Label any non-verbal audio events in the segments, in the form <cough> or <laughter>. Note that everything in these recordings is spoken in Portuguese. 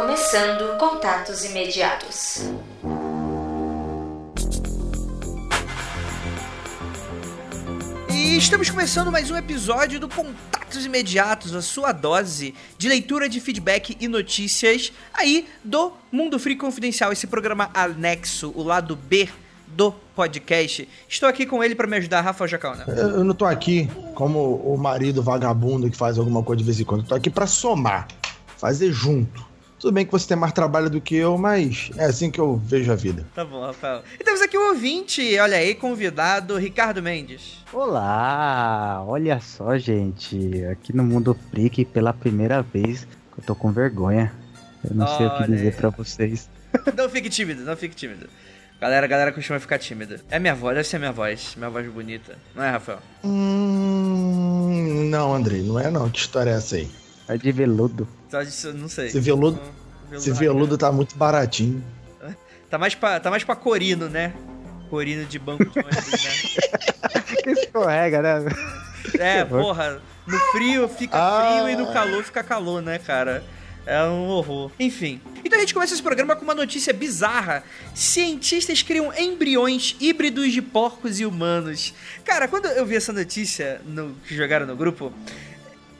Começando contatos imediatos. E estamos começando mais um episódio do Contatos Imediatos, a sua dose de leitura de feedback e notícias aí do Mundo Free Confidencial, esse programa anexo, o lado B do podcast. Estou aqui com ele para me ajudar, Rafael Jacauna. Eu não tô aqui como o marido vagabundo que faz alguma coisa de vez em quando. Eu tô aqui pra somar, fazer junto. Tudo bem que você tem mais trabalho do que eu, mas é assim que eu vejo a vida. Tá bom, Rafael. E temos aqui o ouvinte, olha aí, convidado, Ricardo Mendes. Olá! Olha só, gente. Aqui no Mundo Freak, pela primeira vez, eu tô com vergonha. Eu não sei o que Olha dizer pra vocês. <laughs> Não fique tímido, não fique tímido. Galera, a galera costuma ficar tímida. É minha voz, deve ser minha voz. Minha voz bonita. Não é, Rafael? Hum. Não, Andrei, não é não. Que história é essa aí? É de veludo. Não sei. Esse veludo, Não, esse veludo tá muito baratinho. Tá mais pra, tá mais pra corino, né? Corino de banco de ônibus, né? <laughs> que escorrega, né? É, porra, no frio fica Ah. frio e no calor fica calor, né, cara? É um horror. Enfim. Então a gente começa esse programa com uma notícia bizarra. Cientistas criam embriões híbridos de porcos e humanos. Cara, quando eu vi essa notícia no, que jogaram no grupo,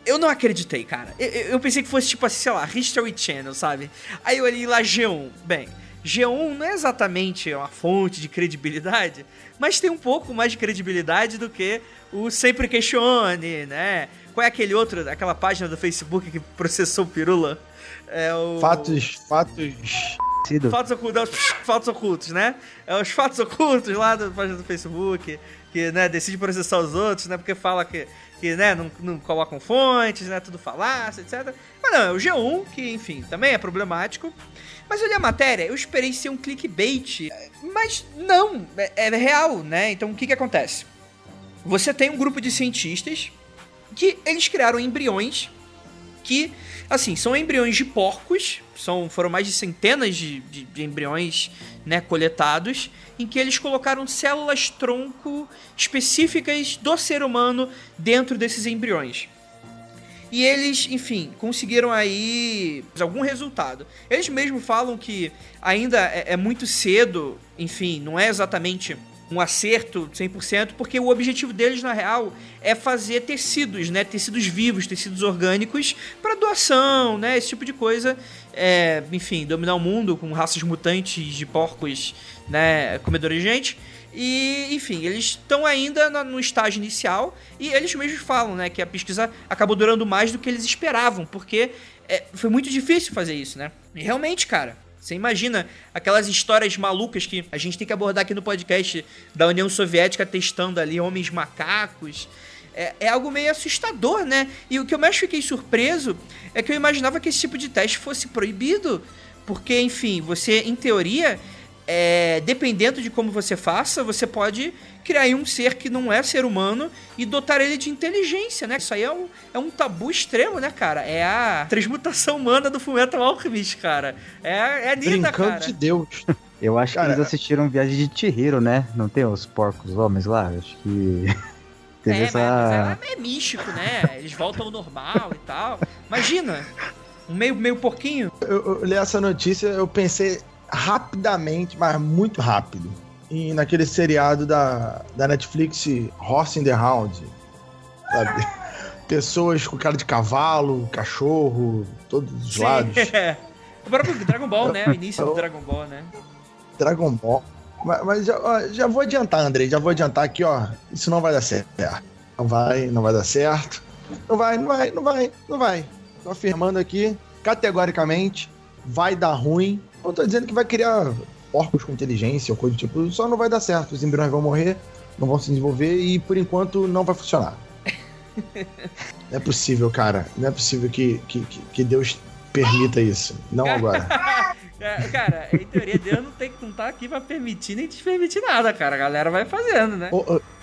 eu não acreditei, cara. Eu, eu- pensei que fosse tipo assim, sei lá, History Channel, sabe? Aí eu olhei lá G1. Bem, G1 não é exatamente uma fonte de credibilidade, mas tem um pouco mais de credibilidade do que o Sempre Questione, né? Qual é aquele outro, aquela página do Facebook que processou o Pirula? É o... Fatos, fatos. Fatos ocultos, os fatos ocultos, né? É os fatos ocultos lá da página do Facebook, que, né, decide processar os outros, né? Porque fala que, que né, não, não colocam fontes, né? Tudo falácia, etc. Mas não, é o G1, que, enfim, também é problemático. Mas eu li a matéria, eu esperei ser um clickbait, mas não, é, é real, né? Então o que que acontece? Você tem um grupo de cientistas que eles criaram embriões que, assim, são embriões de porcos, são, foram mais de centenas de, de, de embriões né, coletados, em que eles colocaram células tronco específicas do ser humano dentro desses embriões. E eles, enfim, conseguiram aí algum resultado. Eles mesmo falam que ainda é, é muito cedo, enfim, não é exatamente um acerto 100%, porque o objetivo deles, na real, é fazer tecidos, né? Tecidos vivos, tecidos orgânicos, para doação, né? Esse tipo de coisa. É, enfim, dominar o mundo com raças mutantes de porcos, né? Comedores de gente. E, enfim, eles estão ainda no estágio inicial e eles mesmos falam, né, que a pesquisa acabou durando mais do que eles esperavam, porque é, foi muito difícil fazer isso, né? E realmente, cara, você imagina aquelas histórias malucas que a gente tem que abordar aqui no podcast da União Soviética testando ali homens macacos. É, é algo meio assustador, né? E o que eu mais fiquei surpreso é que eu imaginava que esse tipo de teste fosse proibido. Porque, enfim, você, em teoria, é, dependendo de como você faça, você pode criar aí um ser que não é ser humano e dotar ele de inteligência, né? Isso aí é um, é um tabu extremo, né, cara? É a transmutação humana do Fullmetal Alchemist, cara. É, é linda, Brincando cara. de Deus. Eu acho Cara, que eles assistiram Viagem de Chihiro, né? Não tem os porcos homens lá? Acho que. <laughs> Teve É, essa. mas, mas é, é místico, né? Eles voltam ao normal e tal. Imagina, um meio, meio porquinho. Eu, eu li essa notícia, eu pensei rapidamente, mas muito rápido. E naquele seriado da, da Netflix, Horse in the Hound. Sabe? <laughs> Pessoas com cara de cavalo, cachorro, todos os lados. <laughs> É. O próprio Dragon Ball, né? O início do Dragon Ball, né? Dragon Ball. Mas, mas já, já vou adiantar, Andrei, já vou adiantar aqui, ó. Isso não vai dar certo. Não vai, não vai dar certo. Não vai, não vai, não vai, não vai. Tô afirmando aqui, categoricamente, vai dar ruim. Não tô dizendo que vai criar porcos com inteligência ou coisa do tipo, só não vai dar certo. Os embriões vão morrer, não vão se desenvolver e por enquanto não vai funcionar. <laughs> Não é possível, cara. Não é possível que, que, que- que Deus permita isso. Não agora. <laughs> É, cara, em teoria Deus não, tem, não tá aqui pra permitir nem despermitir nada, cara. A galera vai fazendo, né?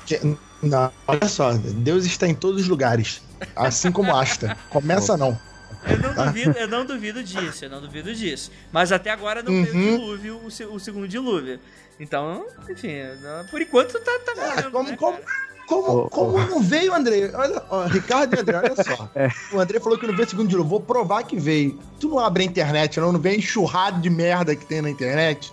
Que- Não, olha só, Deus está em todos os lugares. Assim como Asta. Começa não. Eu não duvido, eu não duvido disso, eu não duvido disso. Mas até agora não veio o Uhum. dilúvio, o, o segundo dilúvio. Então, enfim, por enquanto tá, tá É, valendo, como, né, como? Como, Ô, como ô. não veio, André? Olha, ó, Ricardo e André, olha só. É. O André falou que não veio segundo de novo. Vou provar que veio. Tu não abre a internet, não? Não vem enxurrado de merda que tem na internet?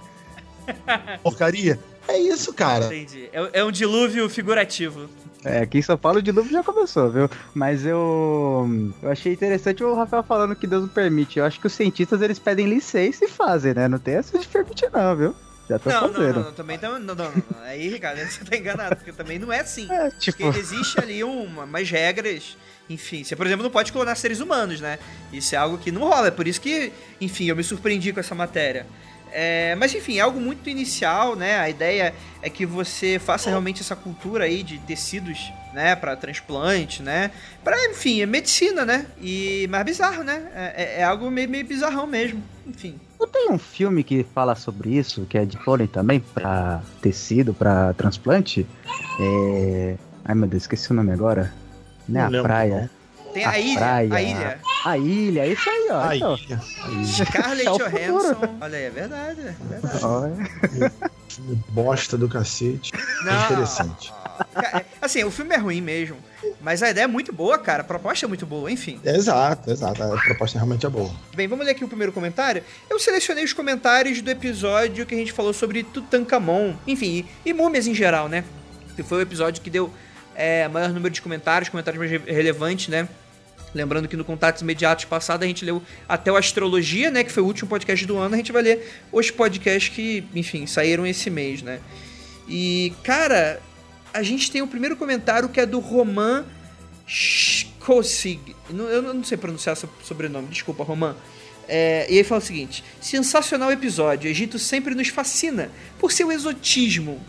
<laughs> Porcaria. É isso, cara. Entendi. É, é um dilúvio figurativo. É, aqui em São Paulo o dilúvio já começou, viu? Mas eu, eu achei interessante o Rafael falando que Deus não permite. Eu acho que os cientistas eles pedem licença e fazem, né? Não tem essa de permitir, não, viu? Já tô Não, fazendo. não, não, também tá, não, não, não, não. Aí, Ricardo, <laughs> você tá enganado, porque também não é assim. É, tipo, Porque existe ali uma, umas regras, enfim. Você, por exemplo, não pode clonar seres humanos, né? Isso é algo que não rola. É por isso que, enfim, eu me surpreendi com essa matéria. É, mas enfim, é algo muito inicial, né? A ideia é que você faça realmente essa cultura aí de tecidos, né, para transplante, né? Para, enfim, é medicina, né? E mas bizarro, né? É, é- é algo meio, meio bizarrão mesmo. Enfim. não tem um filme que fala sobre isso, que é de clone também, pra tecido, pra transplante? É... Ai, meu Deus, esqueci o nome agora. Não é Não a lembro, praia. Tem A a, ilha, praia. a ilha. A ilha, isso aí, ó. A então. ilha. Scarlett É <laughs> o Johansson. Olha aí, é verdade, é verdade. Olha. <laughs> Bosta do cacete. É interessante. Cara, Assim, o filme é ruim mesmo. Mas a ideia é muito boa, cara. A proposta é muito boa, enfim. É, exato, exato. A proposta realmente é boa. Bem, vamos ler aqui o primeiro comentário. Eu selecionei os comentários do episódio que a gente falou sobre Tutankhamon. Enfim, e, e múmias em geral, né? Que foi o episódio que deu é, maior número de comentários, comentários mais re- relevantes, né? Lembrando que no Contatos Imediatos passado a gente leu até o Astrologia, né? Que foi o último podcast do ano. A gente vai ler os podcasts que, enfim, saíram esse mês, né? E, cara, a gente tem o primeiro comentário que é do Roman Skosig. Eu não sei pronunciar seu sobrenome, desculpa, Roman. É, e ele fala o seguinte: sensacional episódio. Egito sempre nos fascina por seu exotismo.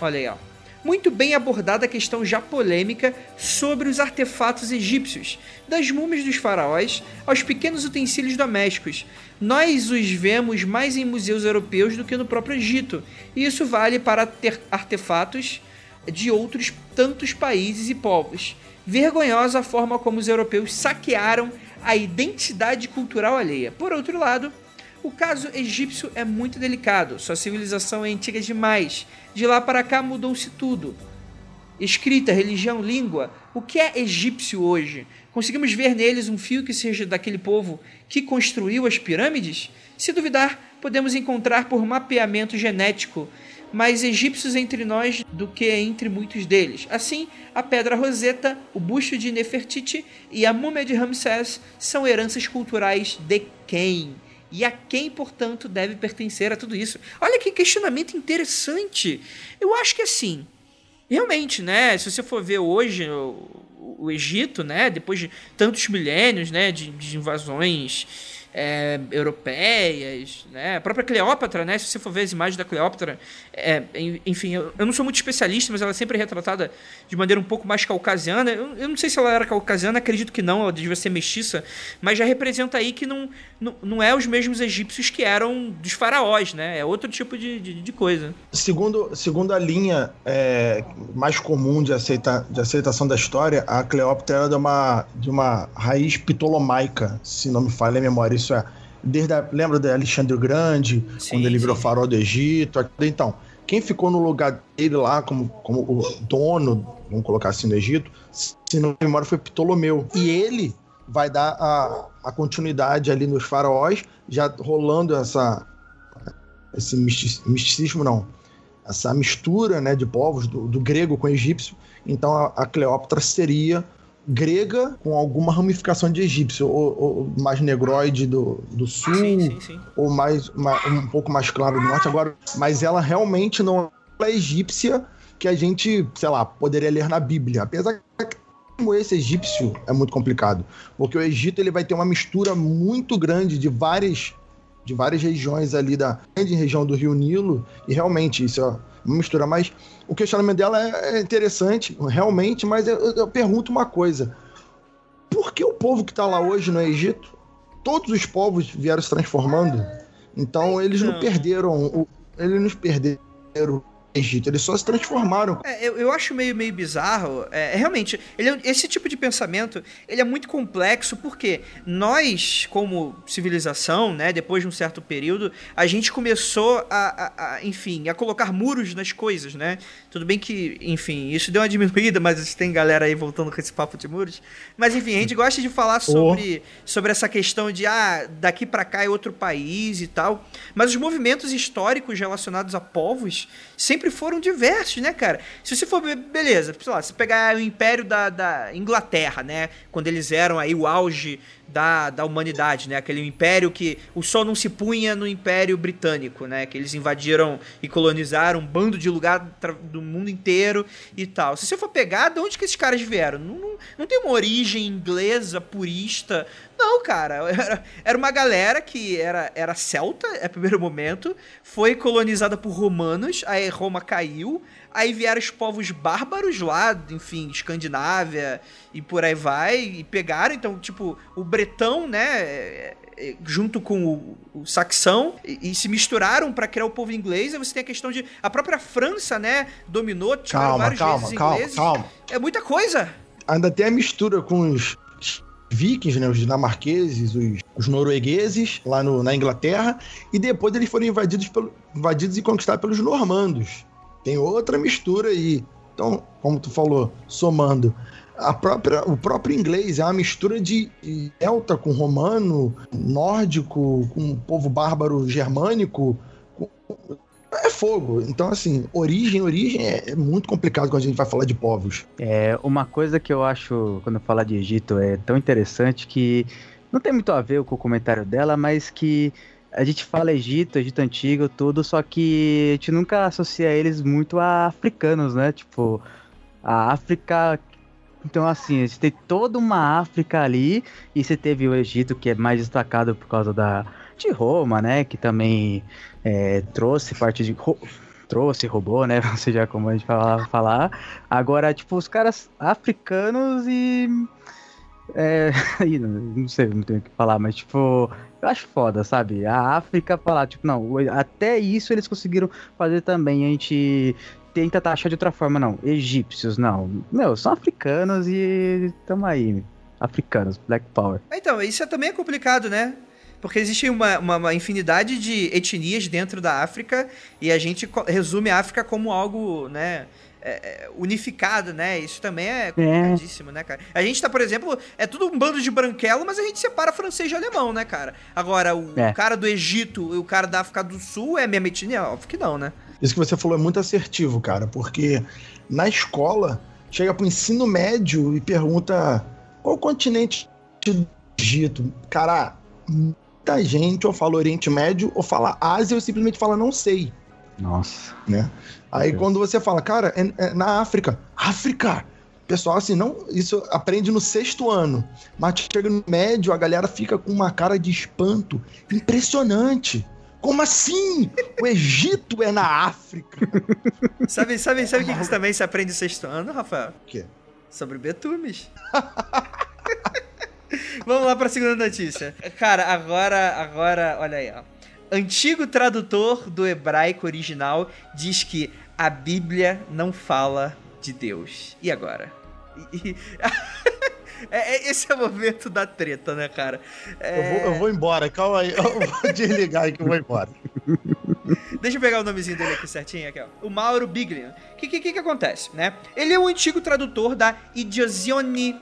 Olha aí, ó. Muito bem abordada a questão já polêmica sobre os artefatos egípcios, das múmias dos faraós aos pequenos utensílios domésticos. Nós os vemos mais em museus europeus do que no próprio Egito, e isso vale para artefatos de outros tantos países e povos. Vergonhosa a forma como os europeus saquearam a identidade cultural alheia. Por outro lado, o caso egípcio é muito delicado. Sua civilização é antiga demais. De lá para cá mudou-se tudo. Escrita, religião, língua. O que é egípcio hoje? Conseguimos ver neles um fio que seja daquele povo que construiu as pirâmides? Se duvidar, podemos encontrar por mapeamento genético mais egípcios entre nós do que entre muitos deles. Assim, a pedra Roseta, o busto de Nefertiti e a múmia de Ramsés são heranças culturais de quem? E a quem, portanto, deve pertencer a tudo isso? Olha que questionamento interessante. Eu acho que assim, realmente, né? Se você for ver hoje o, o Egito, né? Depois de tantos milênios, né? De, de invasões é, europeias, né? A própria Cleópatra, né? Se você for ver as imagens da Cleópatra, é, en- enfim, eu, eu não sou muito especialista, mas ela é sempre retratada de maneira um pouco mais caucasiana. Eu, eu não sei se ela era caucasiana, acredito que não, ela devia ser mestiça, mas já representa aí que não, não, não é os mesmos egípcios que eram dos faraós, né? É outro tipo de, de, de coisa. Segundo, segundo a linha é, mais comum de, aceita, de aceitação da história, a Cleópatra era de uma, de uma raiz ptolomaica, se não me falha a memória. Isso é, desde a, lembra de Alexandre o Grande, Sim, quando ele virou sim. farol do Egito? Então, quem ficou no lugar dele lá como, como o dono, vamos colocar assim, do Egito, se não me memória, foi Ptolomeu. E ele vai dar a, a continuidade ali nos faraós, já rolando essa esse misti- misticismo, não, essa mistura né, de povos, do, do grego com o egípcio. Então a, a Cleópatra seria grega com alguma ramificação de egípcio, ou, ou mais negroide do, do sul, Sim, sim, sim. ou mais um pouco mais claro do norte agora, mas ela realmente não é egípcia que a gente, sei lá, poderia ler na Bíblia, apesar que como esse egípcio é muito complicado, porque o Egito ele vai ter uma mistura muito grande de várias de várias regiões ali da grande região do Rio Nilo e realmente isso é mistura, mas o questionamento dela é é interessante, realmente, mas eu, eu pergunto uma coisa: por que o povo que está lá hoje no Egito, todos os povos vieram se transformando? Então eles não Então. perderam, eles nos perderam Egito, eles só se transformaram. É, eu, eu acho meio, meio bizarro. É, realmente, ele, é esse tipo de pensamento ele é muito complexo porque nós, como civilização, né, depois de um certo período, a gente começou a, a, a, enfim, a colocar muros nas coisas, né? Tudo bem que, enfim, isso deu uma diminuída, mas tem galera aí voltando com esse papo de muros. Mas enfim, a gente gosta de falar sobre, oh. sobre essa questão de ah, daqui para cá é outro país e tal. Mas os movimentos históricos relacionados a povos sempre foram diversos, né, cara? Se você for, beleza, sei lá, se pegar o Império da, da Inglaterra, né? Quando eles eram aí o auge da, da humanidade, né? Aquele império que o sol não se punha no Império Britânico, né? Que eles invadiram e colonizaram um bando de lugar do mundo inteiro e tal. Se você for pegar, de onde que esses caras vieram? Não, não, não tem uma origem inglesa, purista. Não, cara. <laughs> Era, era uma galera que era, era celta, é primeiro momento, foi colonizada por romanos, aí Roma caiu, Aí vieram os povos bárbaros lá, enfim, Escandinávia e por aí vai, e pegaram. Então, tipo, o bretão, né, é, é, junto com o, o saxão, e, e, se misturaram para criar o povo inglês. Aí você tem a questão de. A própria França, né, dominou, calma, vários calma, calma, ingleses. Calma, É muita coisa. Ainda tem a mistura com os vikings, né, os dinamarqueses, os, os noruegueses, lá no, na Inglaterra, e depois eles foram invadidos, pelo, invadidos e conquistados pelos normandos. Tem outra mistura aí. Então, como tu falou, somando, a própria, o próprio inglês é uma mistura de, de celta com romano, nórdico, com povo bárbaro germânico. Com, é fogo. Então, assim, origem, origem é, é, muito complicado quando a gente vai falar de povos. É, uma coisa que eu acho, quando eu falar de Egito, é tão interessante que não tem muito a ver com o comentário dela, mas que a gente fala Egito, Egito Antigo, tudo, só que a gente nunca associa eles muito a africanos, né? Tipo, a África. Então, assim, a gente tem toda uma África ali, e você teve o Egito, que é mais destacado por causa da, de Roma, né? Que também é, trouxe parte de. trouxe, roubou, né? <laughs> Ou seja, como a gente falava falar. Agora, tipo, os caras africanos e. É, <laughs> não sei, não tenho o que falar, mas tipo, eu acho foda, sabe? A África falar, tipo, não, até isso eles conseguiram fazer também. A gente tenta taxar de outra forma, não. Egípcios, não. Meu, são africanos e tamo aí. Africanos, Black Power. Então, isso é também é complicado, né? Porque existe uma, uma, uma, infinidade de etnias dentro da África e a gente resume a África como algo, né? É, é, unificado, né? Isso também é, é complicadíssimo, é. né, cara? A gente tá, por exemplo, é tudo um bando de branquelo, mas a gente separa francês de alemão, né, cara? Agora, o é. cara do Egito e o cara da África do Sul é mesma etnia? Óbvio que não, né? Isso que você falou é muito assertivo, cara, porque na escola, chega pro ensino médio e pergunta qual o continente do Egito? Cara, muita gente ou fala Oriente Médio ou fala Ásia ou simplesmente fala não sei. Nossa. Né? Aí Deus. quando você fala, cara, é, é na África. África! Pessoal, assim, não, isso aprende no sexto ano. Mas chega no médio, a galera fica com uma cara de espanto. Impressionante! Como assim? O Egito é na África. <laughs> sabe, sabe, sabe o que, que também se aprende no sexto ano, Rafael? O quê? Sobre betumes. <laughs> Vamos lá para a segunda notícia. Cara, agora, agora, olha aí, ó antigo tradutor do hebraico original diz que a Bíblia não fala de Deus. E agora? E, <laughs> é, é, esse é o momento da treta, né, cara? É... Eu, vou, eu, vou, embora, calma aí. <laughs> Eu vou desligar aí que eu vou embora. Deixa eu pegar o nomezinho dele aqui certinho. Aqui, ó. O Mauro Biglian. O que, que, que, acontece, né? Ele é o antigo tradutor da Idiosione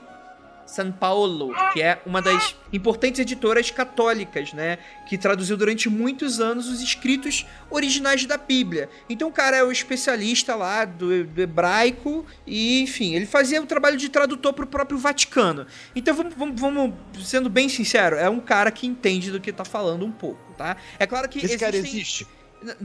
São Paulo, que é uma das importantes editoras católicas, né? Que traduziu durante muitos anos os escritos originais da Bíblia. Então o cara é o especialista lá do, do hebraico e, enfim, ele fazia o trabalho de tradutor para o próprio Vaticano. Então vamos, vamos, vamos, sendo bem sincero, é um cara que entende do que tá falando um pouco, tá? É claro que Esse existem... cara existe.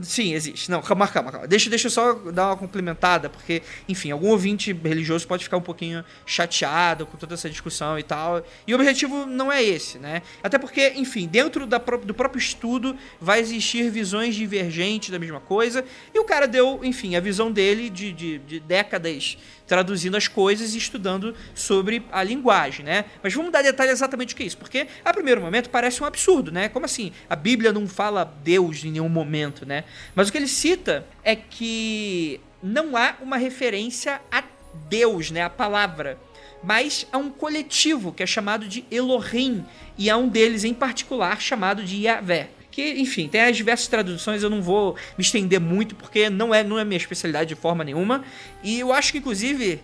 Sim, existe. Não, calma, calma, calma. Deixa, deixa eu só dar uma complementada, porque, enfim, algum ouvinte religioso pode ficar um pouquinho chateado com toda essa discussão e tal. E o objetivo não é esse, né? Até porque, enfim, dentro da, do próprio estudo vai existir visões divergentes da mesma coisa. E o cara deu, enfim, a visão dele de, de, de décadas traduzindo as coisas e estudando sobre a linguagem, né? Mas vamos dar detalhe exatamente o que é isso, porque a primeiro momento parece um absurdo, né? Como assim? A Bíblia não fala Deus em nenhum momento, né? Mas o que ele cita é que não há uma referência a Deus, né? A palavra mas a um coletivo que é chamado de Elohim, e há um deles em particular chamado de Yahvé. Que, enfim, tem as diversas traduções, eu não vou me estender muito, porque não é, não é minha especialidade de forma nenhuma. E eu acho que, inclusive,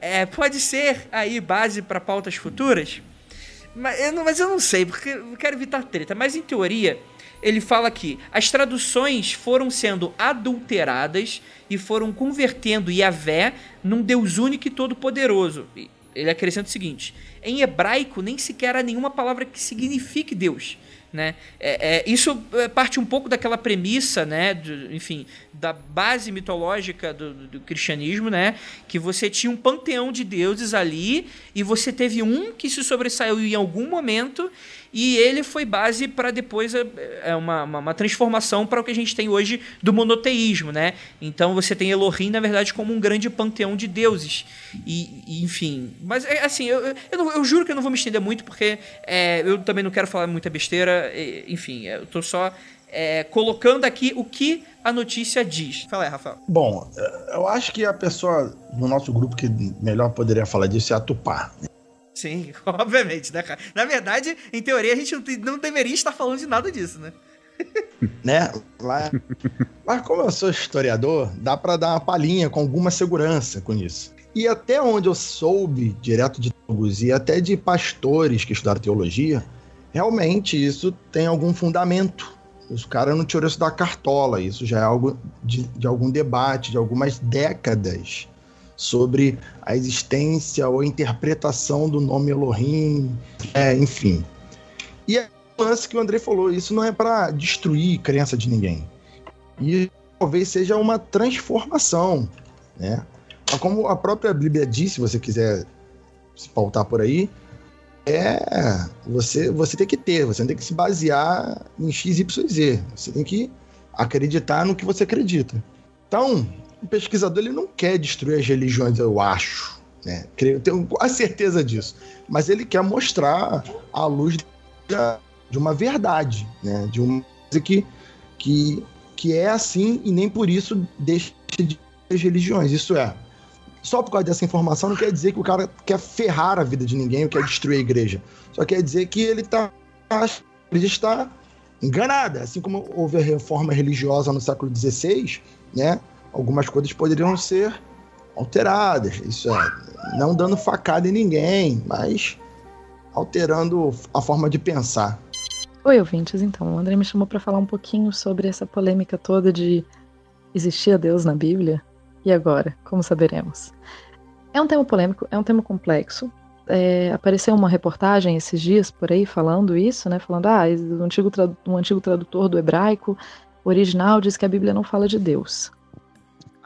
é, pode ser aí base para pautas futuras. Mas eu, não, mas eu não sei, porque eu quero evitar treta. Mas em teoria, ele fala que as traduções foram sendo adulteradas e foram convertendo Yahvé num Deus único e todo-poderoso ele acrescenta o seguinte: em hebraico nem sequer há nenhuma palavra que signifique Deus. Né? É, é, isso é, parte um pouco daquela premissa, né, do, enfim, da base mitológica do, do, cristianismo, né, que você tinha um panteão de deuses ali e você teve um que se sobressaiu em algum momento e ele foi base para depois é, uma, uma, uma transformação para o que a gente tem hoje do monoteísmo, né? Então você tem Elohim, na verdade, como um grande panteão de deuses. E, e enfim. Mas é, assim, eu, eu, eu, juro que eu não vou me estender muito, porque é, eu também não quero falar muita besteira. enfim, eu estou só é, colocando aqui o que a notícia diz. Fala aí, Rafael. Bom, eu acho que a pessoa no nosso grupo que melhor poderia falar disso é a Tupá. Sim, <laughs> obviamente, né, cara? Na verdade, em teoria, a gente não deveria estar falando de nada disso, né? <laughs> né? Lá... Mas como eu sou historiador, dá para dar uma palhinha com alguma segurança com isso. E até onde eu soube, direto de teólogos e até de pastores que estudaram teologia, realmente isso tem algum fundamento. Os caras não tirou isso da cartola, isso já é algo de, de algum debate, de algumas décadas sobre a existência ou a interpretação do nome Elohim, é, enfim. E é o lance que o André falou, isso não é para destruir crença de ninguém. E talvez seja uma transformação, né? Como a própria Bíblia diz, se você quiser se pautar por aí, é você você tem que ter, você tem que se basear em X, Y, Z. Você tem que acreditar no que você acredita. Então, o pesquisador ele não quer destruir as religiões, eu acho. Né? Eu tenho a certeza disso. Mas ele quer mostrar a luz de uma verdade, né? de uma coisa que, que, que é assim e nem por isso deixa de as religiões. Isso é, só por causa dessa informação não quer dizer que o cara quer ferrar a vida de ninguém ou quer destruir a igreja. Só quer dizer que ele está a igreja está enganada. Assim como houve a reforma religiosa no século XVI, né? Algumas coisas poderiam ser alteradas. Isso é, não dando facada em ninguém, mas alterando a forma de pensar. Oi, ouvintes. Então, o André me chamou para falar um pouquinho sobre essa polêmica toda de existia Deus na Bíblia? E agora? Como saberemos? É um tema polêmico, é um tema complexo. É, apareceu uma reportagem esses dias por aí falando isso, né? Falando, ah, um antigo, um antigo tradutor do hebraico original diz que a Bíblia não fala de Deus.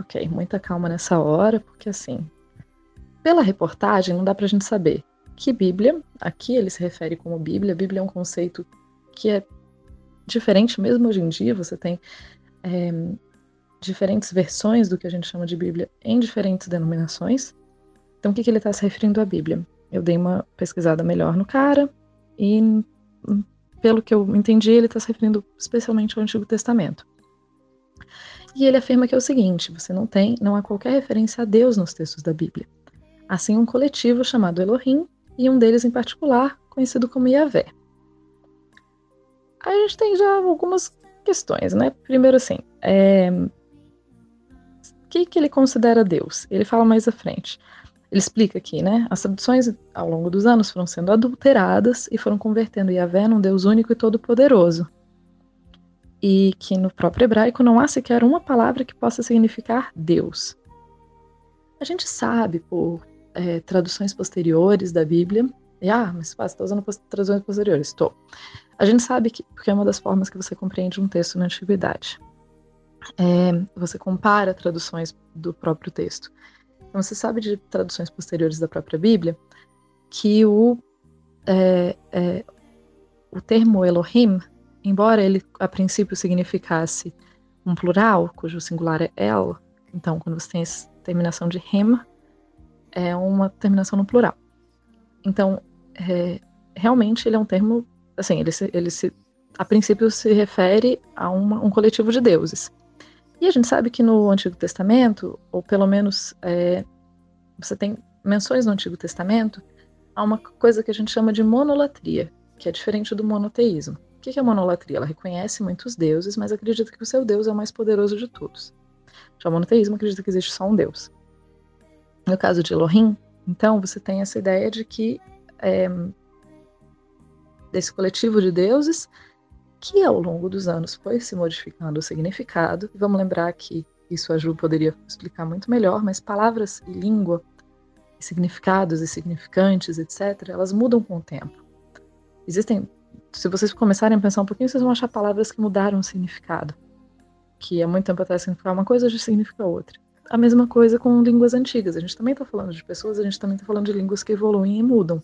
Ok, muita calma nessa hora, porque assim, pela reportagem não dá pra gente saber que Bíblia, aqui ele se refere como Bíblia, Bíblia é um conceito que é diferente mesmo hoje em dia, você tem é, diferentes versões do que a gente chama de Bíblia em diferentes denominações. Então, o que, que ele está se referindo à Bíblia? Eu dei uma pesquisada melhor no cara e, pelo que eu entendi, ele está se referindo especialmente ao Antigo Testamento. E ele afirma que é o seguinte: você não tem, não há qualquer referência a Deus nos textos da Bíblia. Assim, um coletivo chamado Elohim e um deles em particular, conhecido como Yahvé. Aí a gente tem já algumas questões, né? Primeiro, assim, é... o que, que ele considera Deus? Ele fala mais à frente. Ele explica aqui, né? As traduções ao longo dos anos foram sendo adulteradas e foram convertendo Yahvé num Deus único e todo-poderoso, e que no próprio hebraico não há sequer uma palavra que possa significar Deus. A gente sabe por é, traduções posteriores da Bíblia, e, ah, mas você está usando traduções posteriores? Estou. A gente sabe que, porque é uma das formas que você compreende um texto na antiguidade. É, você compara traduções do próprio texto. Então, você sabe de traduções posteriores da própria Bíblia que o, é, é, o termo Elohim embora ele a princípio significasse um plural, cujo singular é el, então quando você tem essa terminação de him, é uma terminação no plural. Então, é, realmente ele é um termo, assim, ele se, ele se a princípio se refere a uma, um coletivo de deuses. E a gente sabe que no Antigo Testamento, ou pelo menos é, você tem menções no Antigo Testamento, a uma coisa que a gente chama de monolatria, que é diferente do monoteísmo. O que é monolatria? Ela reconhece muitos deuses, mas acredita que o seu Deus é o mais poderoso de todos. Já o monoteísmo acredita que existe só um Deus. No caso de Elohim, então, você tem essa ideia de que é, desse coletivo de deuses que ao longo dos anos foi se modificando o significado. Vamos lembrar que isso a Ju poderia explicar muito melhor, mas palavras e língua, significados e significantes, etc., elas mudam com o tempo. Existem, se vocês começarem a pensar um pouquinho, vocês vão achar palavras que mudaram o significado. Que há muito tempo atrás significava uma coisa, hoje significa outra. A mesma coisa com línguas antigas. A gente também está falando de pessoas, a gente também está falando de línguas que evoluem e mudam.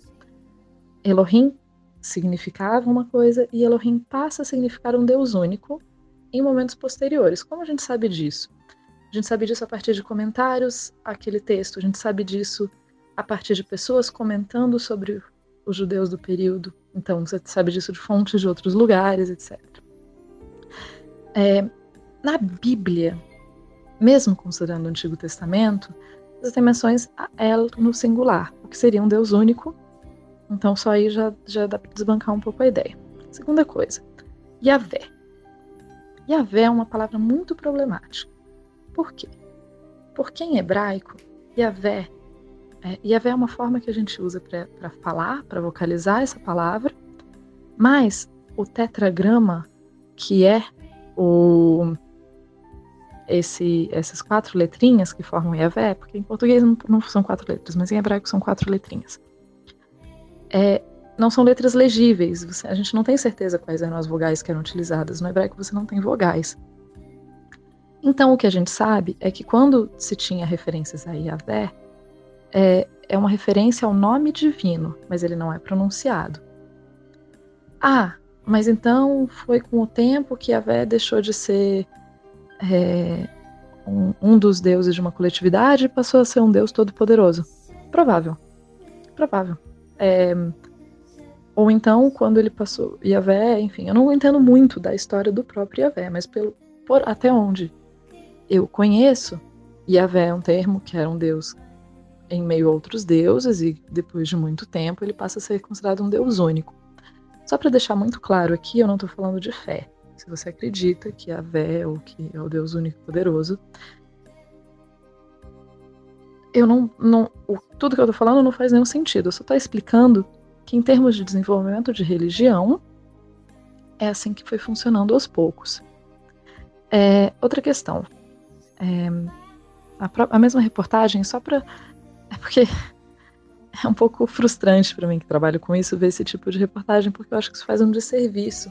Elohim significava uma coisa e Elohim passa a significar um Deus único em momentos posteriores. Como a gente sabe disso? A gente sabe disso a partir de comentários àquele texto, a gente sabe disso a partir de pessoas comentando sobre os judeus do período. Então, você sabe disso de fontes de outros lugares, etc. É, na Bíblia, mesmo considerando o Antigo Testamento, você tem menções a El no singular, o que seria um Deus único então só aí já, já dá para desbancar um pouco a ideia. Segunda coisa, Yahvé. Yahvé é uma palavra muito problemática. Por quê? Porque em hebraico, Yahvé, é, Yahvé é uma forma que a gente usa para falar, para vocalizar essa palavra, mas o tetragrama, que é o esse, essas quatro letrinhas que formam Yahvé, porque em português não, não são quatro letras, mas em hebraico são quatro letrinhas é, não são letras legíveis. Você, a gente não tem certeza quais eram as vogais que eram utilizadas. No hebraico você não tem vogais. Então o que a gente sabe é que quando se tinha referências a Yahvé, é, é uma referência ao nome divino, mas ele não é pronunciado. Ah, mas então foi com o tempo que Yahvé deixou de ser é, um, um, dos deuses de uma coletividade e passou a ser um deus todo-poderoso. Provável. Provável. É, ou então, quando ele passou Yahvé, enfim, eu não entendo muito da história do próprio Yahvé, mas pelo, por, até onde eu conheço, Yahvé é um termo que era um deus em meio a outros deuses, e depois de muito tempo ele passa a ser considerado um deus único. Só para deixar muito claro aqui, eu não estou falando de fé. Se você acredita que Yahvé ou que é o Deus único e poderoso, eu não, não tudo que eu tô falando não faz nenhum sentido. Eu só tô explicando que em termos de desenvolvimento de religião é assim que foi funcionando aos poucos. É, outra questão. É, a, a, mesma reportagem, só para porque <laughs> é um pouco frustrante para mim que trabalho com isso ver esse tipo de reportagem, porque eu acho que isso faz um desserviço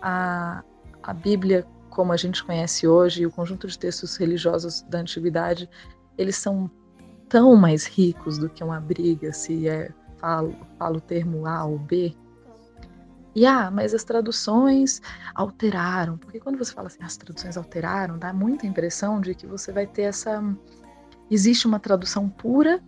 à, à Bíblia como a gente conhece hoje e o conjunto de textos religiosos da antiguidade, eles são tão mais ricos do que uma briga se é falo, falo o termo A ou B. E ah, mas as traduções alteraram, porque quando você fala assim, as traduções alteraram, dá muita impressão de que você vai ter essa. Existe uma tradução pura,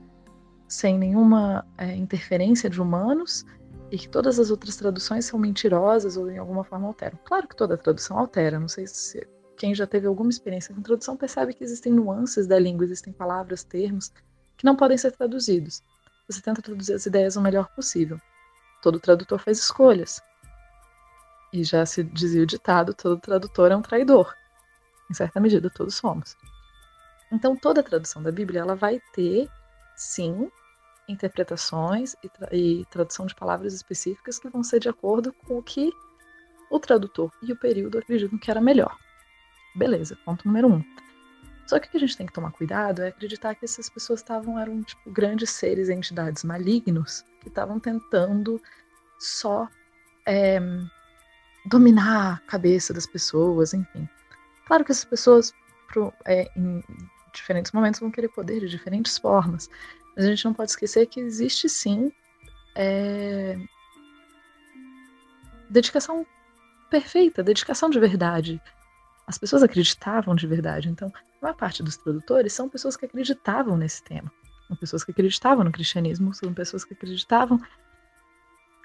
sem nenhuma é, interferência de humanos, e que todas as outras traduções são mentirosas ou em alguma forma alteram. Claro que toda tradução altera, não sei se quem já teve alguma experiência com tradução percebe que existem nuances da língua, existem palavras, termos que não podem ser traduzidos. Você tenta traduzir as ideias o melhor possível. Todo tradutor faz escolhas. E já se dizia o ditado: todo tradutor é um traidor. Em certa medida, todos somos. Então, toda tradução da Bíblia ela vai ter, sim, interpretações e, tra e tradução de palavras específicas que vão ser de acordo com o que o tradutor e o período acreditam que era melhor. Beleza, ponto número um. Só que o que a gente tem que tomar cuidado é acreditar que essas pessoas estavam eram tipo grandes seres, entidades malignos que estavam tentando só é, dominar a cabeça das pessoas, enfim. Claro que essas pessoas pro, é, em diferentes momentos vão querer poder de diferentes formas, mas a gente não pode esquecer que existe sim é, dedicação perfeita, dedicação de verdade as pessoas acreditavam de verdade. Então, a maior parte dos tradutores são pessoas que acreditavam nesse tema. São pessoas que acreditavam no cristianismo, são pessoas que acreditavam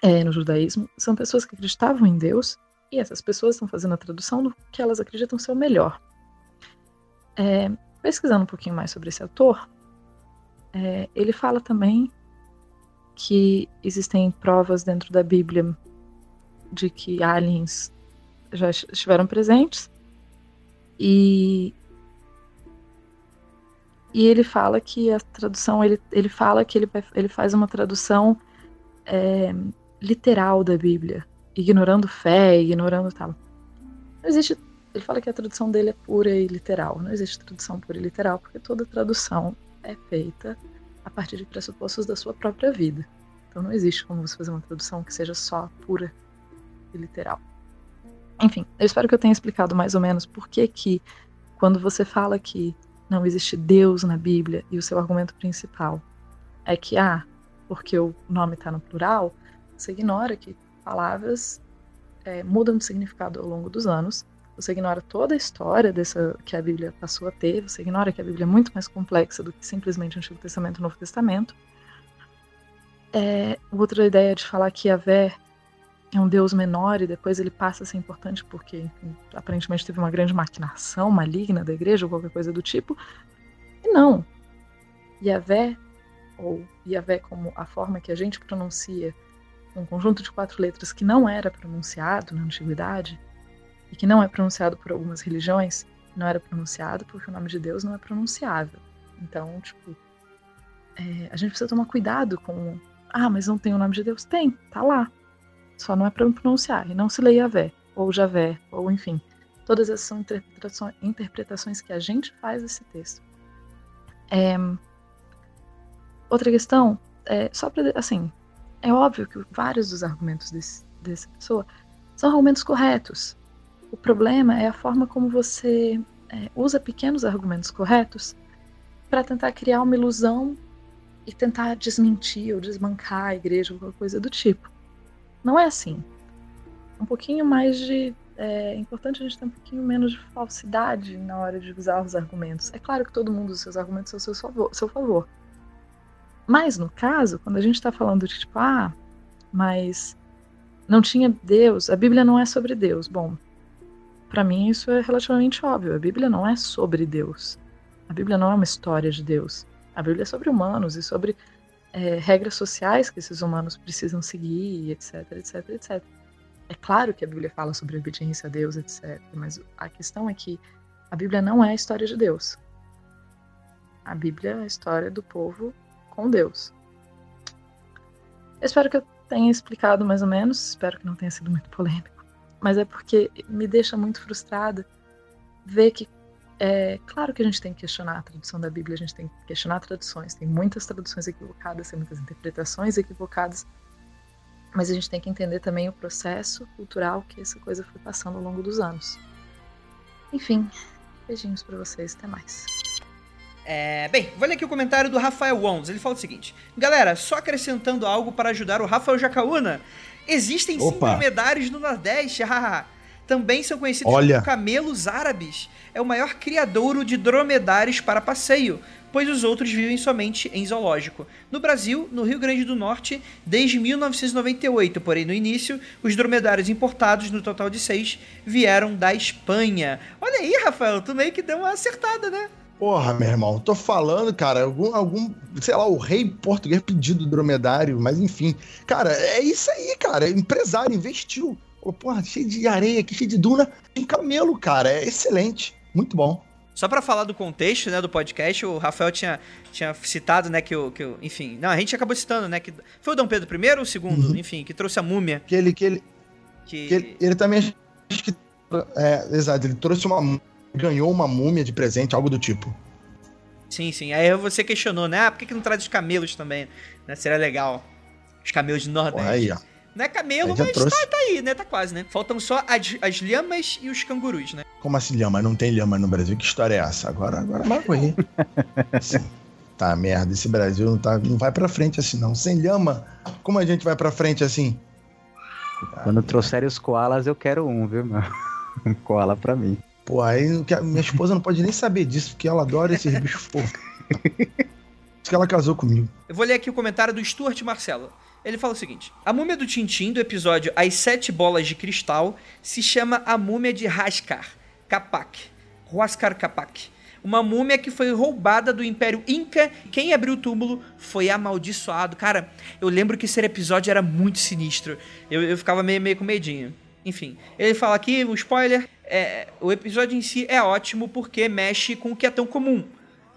é, no judaísmo, são pessoas que acreditavam em Deus, e essas pessoas estão fazendo a tradução do que elas acreditam ser o melhor. É, pesquisando um pouquinho mais sobre esse autor, é, ele fala também que existem provas dentro da Bíblia de que aliens já estiveram presentes e e ele fala que a tradução ele, ele fala que ele, ele faz uma tradução é, literal da Bíblia ignorando fé ignorando tal. Não existe ele fala que a tradução dele é pura e literal não existe tradução pura e literal porque toda tradução é feita a partir de pressupostos da sua própria vida então não existe como você fazer uma tradução que seja só pura e literal. Enfim, eu espero que eu tenha explicado mais ou menos por que que quando você fala que não existe Deus na Bíblia e o seu argumento principal é que ah, porque o nome está no plural, você ignora que palavras é, mudam de significado ao longo dos anos. Você ignora toda a história dessa que a Bíblia passou a ter. Você ignora que a Bíblia é muito mais complexa do que simplesmente o Antigo Testamento e o Novo Testamento. É, outra ideia de falar que Yahvé é um deus menor e depois ele passa a ser importante porque enfim, aparentemente teve uma grande maquinação maligna da igreja ou qualquer coisa do tipo. E não. Yahvé, ou Yahvé como a forma que a gente pronuncia um conjunto de quatro letras que não era pronunciado na antiguidade e que não é pronunciado por algumas religiões, não era pronunciado porque o nome de Deus não é pronunciável. Então, tipo, é, a gente precisa tomar cuidado com ah, mas não tem o nome de Deus? Tem, tá lá. Só não é para pronunciar. E não se lê Yahvé, ou Javé, ou enfim. Todas essas são interpretações, interpretações que a gente faz desse texto. É... Outra questão, é, só para assim, é óbvio que vários dos argumentos desse, dessa pessoa são argumentos corretos. O problema é a forma como você é, usa pequenos argumentos corretos para tentar criar uma ilusão e tentar desmentir ou desbancar a igreja ou coisa do tipo. Não é assim. Um pouquinho mais de. É importante a gente ter um pouquinho menos de falsidade na hora de usar os argumentos. É claro que todo mundo usa seus argumentos ao seu favor, seu favor. Mas no caso, quando a gente está falando de tipo, ah, mas não tinha Deus, a Bíblia não é sobre Deus. Bom, para mim isso é relativamente óbvio. A Bíblia não é sobre Deus. A Bíblia não é uma história de Deus. A Bíblia é sobre humanos e sobre é, regras sociais que esses humanos precisam seguir, etc, etc, etc. É claro que a Bíblia fala sobre obediência a Deus, etc. Mas a questão é que a Bíblia não é a história de Deus. A Bíblia é a história do povo com Deus. Eu espero que eu tenha explicado mais ou menos, espero que não tenha sido muito polêmico, mas é porque me deixa muito frustrada ver que é claro que a gente tem que questionar a tradução da Bíblia, a gente tem que questionar traduções, tem muitas traduções equivocadas, tem muitas interpretações equivocadas, mas a gente tem que entender também o processo cultural que essa coisa foi passando ao longo dos anos. Enfim, beijinhos para vocês, até mais. É, bem, vou ler aqui o comentário do Rafael Wons. Ele fala o seguinte: Galera, só acrescentando algo para ajudar o Rafael Jacaúna. Existem sim dromedários no Nordeste, <laughs> também são conhecidos Olha. como camelos árabes. É o maior criadouro de dromedários para passeio, pois os outros vivem somente em zoológico. No Brasil, no Rio Grande do Norte, desde 1998, porém no início, os dromedários importados, no total de seis, vieram da Espanha. Olha aí, Rafael, tu meio que deu uma acertada, né? Porra, meu irmão, tô falando, cara, algum, algum, sei lá, o rei português pedido dromedário, mas enfim. Cara, é isso aí, cara. Empresário investiu porra, cheio de areia aqui, cheio de duna. Tem camelo, cara. É excelente. Muito bom. Só para falar do contexto, né, do podcast, o Rafael tinha, tinha citado, né, que o, que o, enfim, não, a gente acabou citando, né, que foi o Dom Pedro I ou o segundo, uhum. enfim, que trouxe a múmia. Que ele, que ele, que... que ele, ele, também, acho que, é, exato, ele trouxe uma, ganhou uma múmia de presente, algo do tipo. Sim, sim, aí você questionou, né, ah, por que, que não traz os camelos também, né, seria legal, os camelos de Nordeste. Aí, ó. Não é camelo, mas tá, tá, aí, né? Tá quase, né? Faltam só as, as lhamas e os cangurus, né? Como assim lhama? Não tem lhama no Brasil? Que história é essa? Agora, agora magoei. <laughs> tá, merda. Esse Brasil não, tá, não vai pra frente assim, não. Sem lhama, como a gente vai pra frente assim? Quando trouxerem os koalas, eu quero um, viu, meu? <laughs> Um koala pra mim. Pô, aí minha <laughs> esposa não pode nem saber disso, porque ela adora esses bichos fofos. isso que ela casou comigo. Eu vou ler aqui o comentário do Stuart Marcelo. Ele fala o seguinte: A múmia do Tintim, do episódio As Sete Bolas de Cristal, se chama a múmia de Raskar Capac. Huascar Capac. Uma múmia que foi roubada do Império Inca. Quem abriu o túmulo foi amaldiçoado. Cara, eu lembro que esse episódio era muito sinistro. Eu, eu ficava meio, meio com medinho. Enfim, ele fala aqui, um spoiler, é, o episódio em si é ótimo porque mexe com o que é tão comum.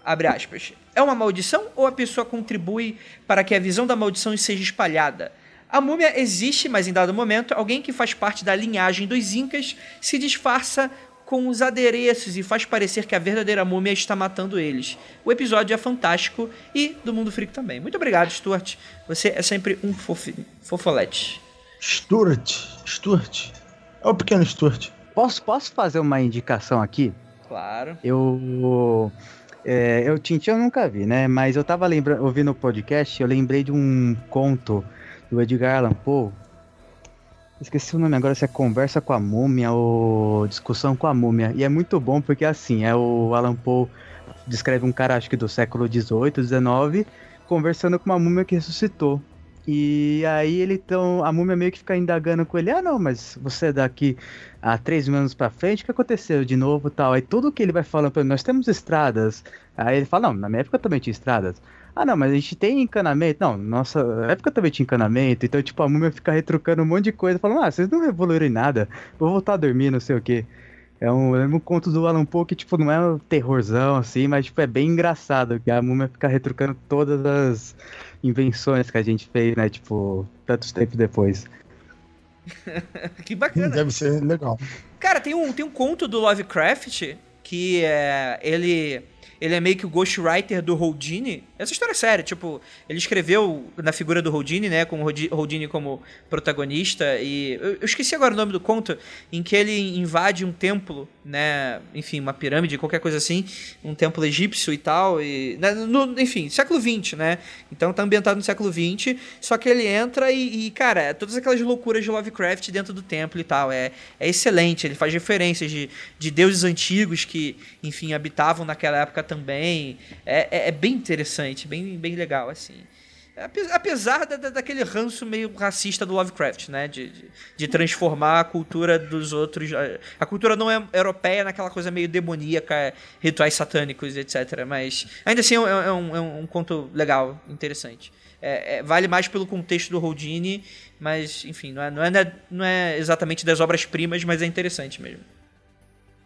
Abre aspas. É uma maldição ou a pessoa contribui para que a visão da maldição seja espalhada? A múmia existe, mas em dado momento, alguém que faz parte da linhagem dos Incas se disfarça com os adereços e faz parecer que a verdadeira múmia está matando eles. O episódio é fantástico e do Mundo Freak também. Muito obrigado, Stuart. Você é sempre um fofi, fofolete. Stuart, Stuart. É o pequeno Stuart. Posso, posso fazer uma indicação aqui? Claro. Eu. É, eu Tintin eu nunca vi, né? Mas eu tava lembrando, ouvindo o podcast, eu lembrei de um conto do Edgar Allan Poe. Esqueci o nome agora, se é Conversa com a Múmia ou Discussão com a Múmia. E é muito bom porque assim, é o Allan Poe descreve um cara, acho que do século XVIII, XIX, conversando com uma múmia que ressuscitou. E aí ele então, a múmia meio que fica indagando com ele, ah não, mas você é daqui a três anos pra frente, o que aconteceu de novo tal? Aí tudo que ele vai falando pra nós temos estradas. Aí ele fala, não, na minha época também tinha estradas. Ah não, mas a gente tem encanamento. Não, nossa época também tinha encanamento. Então, tipo, a múmia fica retrucando um monte de coisa, falando, ah, vocês não evoluíram em nada, vou voltar a dormir, não sei o quê. É um, é um conto do Alan Poe que, tipo, não é um terrorzão, assim, mas, tipo, é bem engraçado, que a múmia fica retrucando todas as invenções que a gente fez, né? Tipo, tantos tempos depois. <laughs> que bacana. Deve ser legal. Cara, tem um, tem um conto do Lovecraft que é, ele ele é meio que o ghostwriter do Houdini. Essa história é séria, tipo, ele escreveu na figura do Houdini, né, com o Houdini como protagonista, e eu, esqueci agora o nome do conto, em que ele invade um templo, né, enfim, uma pirâmide, qualquer coisa assim, um templo egípcio e tal, e, né, no, enfim, século XX, né, então tá ambientado no século XX, só que ele entra e, e, cara, todas aquelas loucuras de Lovecraft dentro do templo e tal, é, é excelente, ele faz referências de, de deuses antigos que, enfim, habitavam naquela época também. É, é, é, bem interessante, bem, bem legal, assim. Apesar da, daquele ranço meio racista do Lovecraft, né? De, de, de, transformar a cultura dos outros. A, a, cultura não é europeia naquela coisa meio demoníaca, rituais satânicos, etc. Mas ainda assim é, é um, é um conto legal, interessante. É, é, vale mais pelo contexto do Houdini, mas enfim, não é, não é, não é exatamente das obras-primas, mas é interessante mesmo.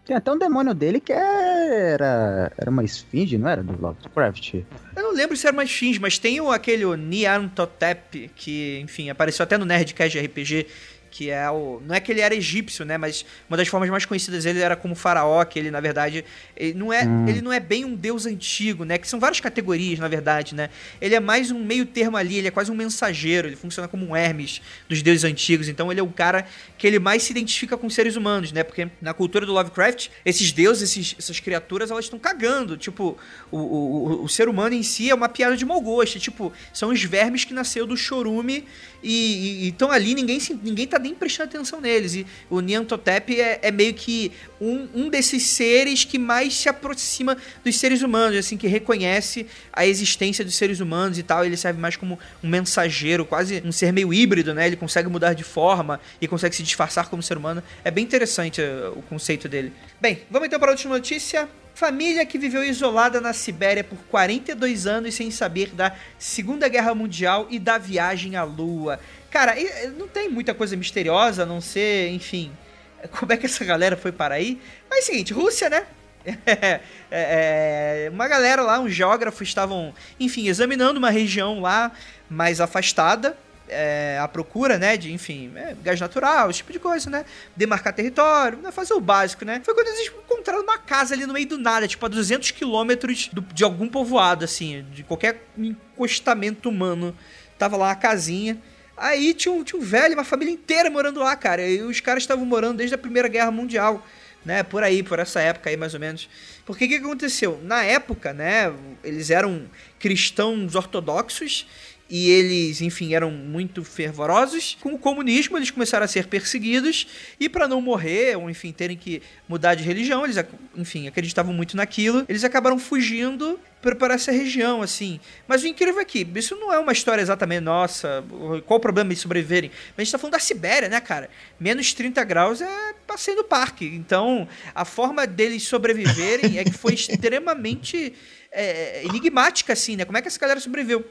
Tem até um demônio dele que era. Era uma esfinge, não era? Do Lovecraft. Eu não lembro se era uma esfinge, mas tem o, aquele Niantotep, que, enfim, apareceu até no Nerdcast RPG, que é o. Não é que ele era egípcio, né? Mas uma das formas mais conhecidas dele era como faraó, que ele, na verdade, ele não é, hum. ele não é bem um deus antigo, né? Que são várias categorias, na verdade, né? Ele é mais um meio termo ali, ele é quase um mensageiro, ele funciona como um Hermes dos deuses antigos. Então ele é o cara que ele mais se identifica com seres humanos, né? Porque na cultura do Lovecraft, esses deuses, esses, essas criaturas, elas estão cagando. Tipo, o, o, o, ser humano em si é uma piada de mau gosto. Tipo, são os vermes que nasceu do chorume e estão ali, ninguém, ninguém tá nem prestando atenção neles. E o Niantotep é, é meio que um, um desses seres que mais se aproxima dos seres humanos, assim, que reconhece a existência dos seres humanos e tal. Ele serve mais como um mensageiro, quase um ser meio híbrido, né? Ele consegue mudar de forma e consegue se disfarçar como ser humano. É bem interessante uh, o conceito dele. Bem, vamos então para a última notícia. Família que viveu isolada na Sibéria por 42 anos sem saber da Segunda Guerra Mundial e da viagem à Lua. Cara, não tem muita coisa misteriosa, a não ser, enfim, <laughs> como é que essa galera foi para aí. Mas é o seguinte, Rússia, né? <laughs> É, é, uma galera lá, uns geógrafos estavam, enfim, examinando uma região lá mais afastada é, a procura, né, de, enfim, é, gás natural, esse tipo de coisa, né? Demarcar território, né, fazer o básico, né? Foi quando eles encontraram uma casa ali no meio do nada, tipo a 200 quilômetros de algum povoado, assim, de qualquer encostamento humano. Tava lá a casinha. Aí tinha um, tinha um velho, uma família inteira morando lá, cara. E os caras estavam morando desde a Primeira Guerra Mundial né, por aí, por essa época aí mais ou menos. Porque o que, que aconteceu? Na época, né, eles eram cristãos ortodoxos e eles, enfim, eram muito fervorosos. Com o comunismo, eles começaram a ser perseguidos e para não morrer, ou enfim, terem que mudar de religião, eles, enfim, acreditavam muito naquilo, eles acabaram fugindo para essa região, assim. Mas o incrível é que isso não é uma história exatamente nossa, qual o problema de sobreviverem. Mas a gente tá falando da Sibéria, né, cara? Menos 30 graus é passeio no parque. Então, a forma deles sobreviverem é que foi <laughs> extremamente é, enigmática, assim, né? Como é que essa galera sobreviveu?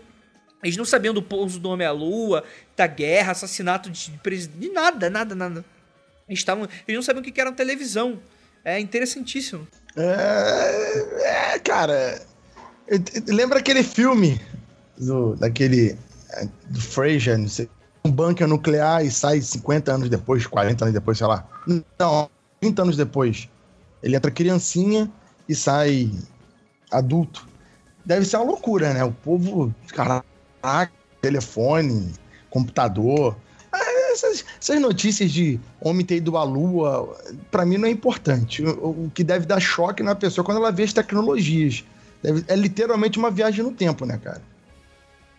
Eles não sabiam do pouso do homem à lua, da guerra, assassinato de presidente, de nada, nada, nada. Eles, estavam, eles não sabiam o que era televisão. É interessantíssimo. É, é cara. Lembra aquele filme do, daquele. É, do Fraser, não sei, um bunker nuclear e sai 50 anos depois, 40 anos depois, sei lá. Não, 30 anos depois. Ele entra criancinha e sai adulto. Deve ser uma loucura, né? O povo, caraca, telefone, computador. Ah, essas, essas, notícias de homem ter ido à lua, para mim não é importante. O, o, que deve dar choque na pessoa quando ela vê as tecnologias. Deve, é literalmente uma viagem no tempo, né, cara?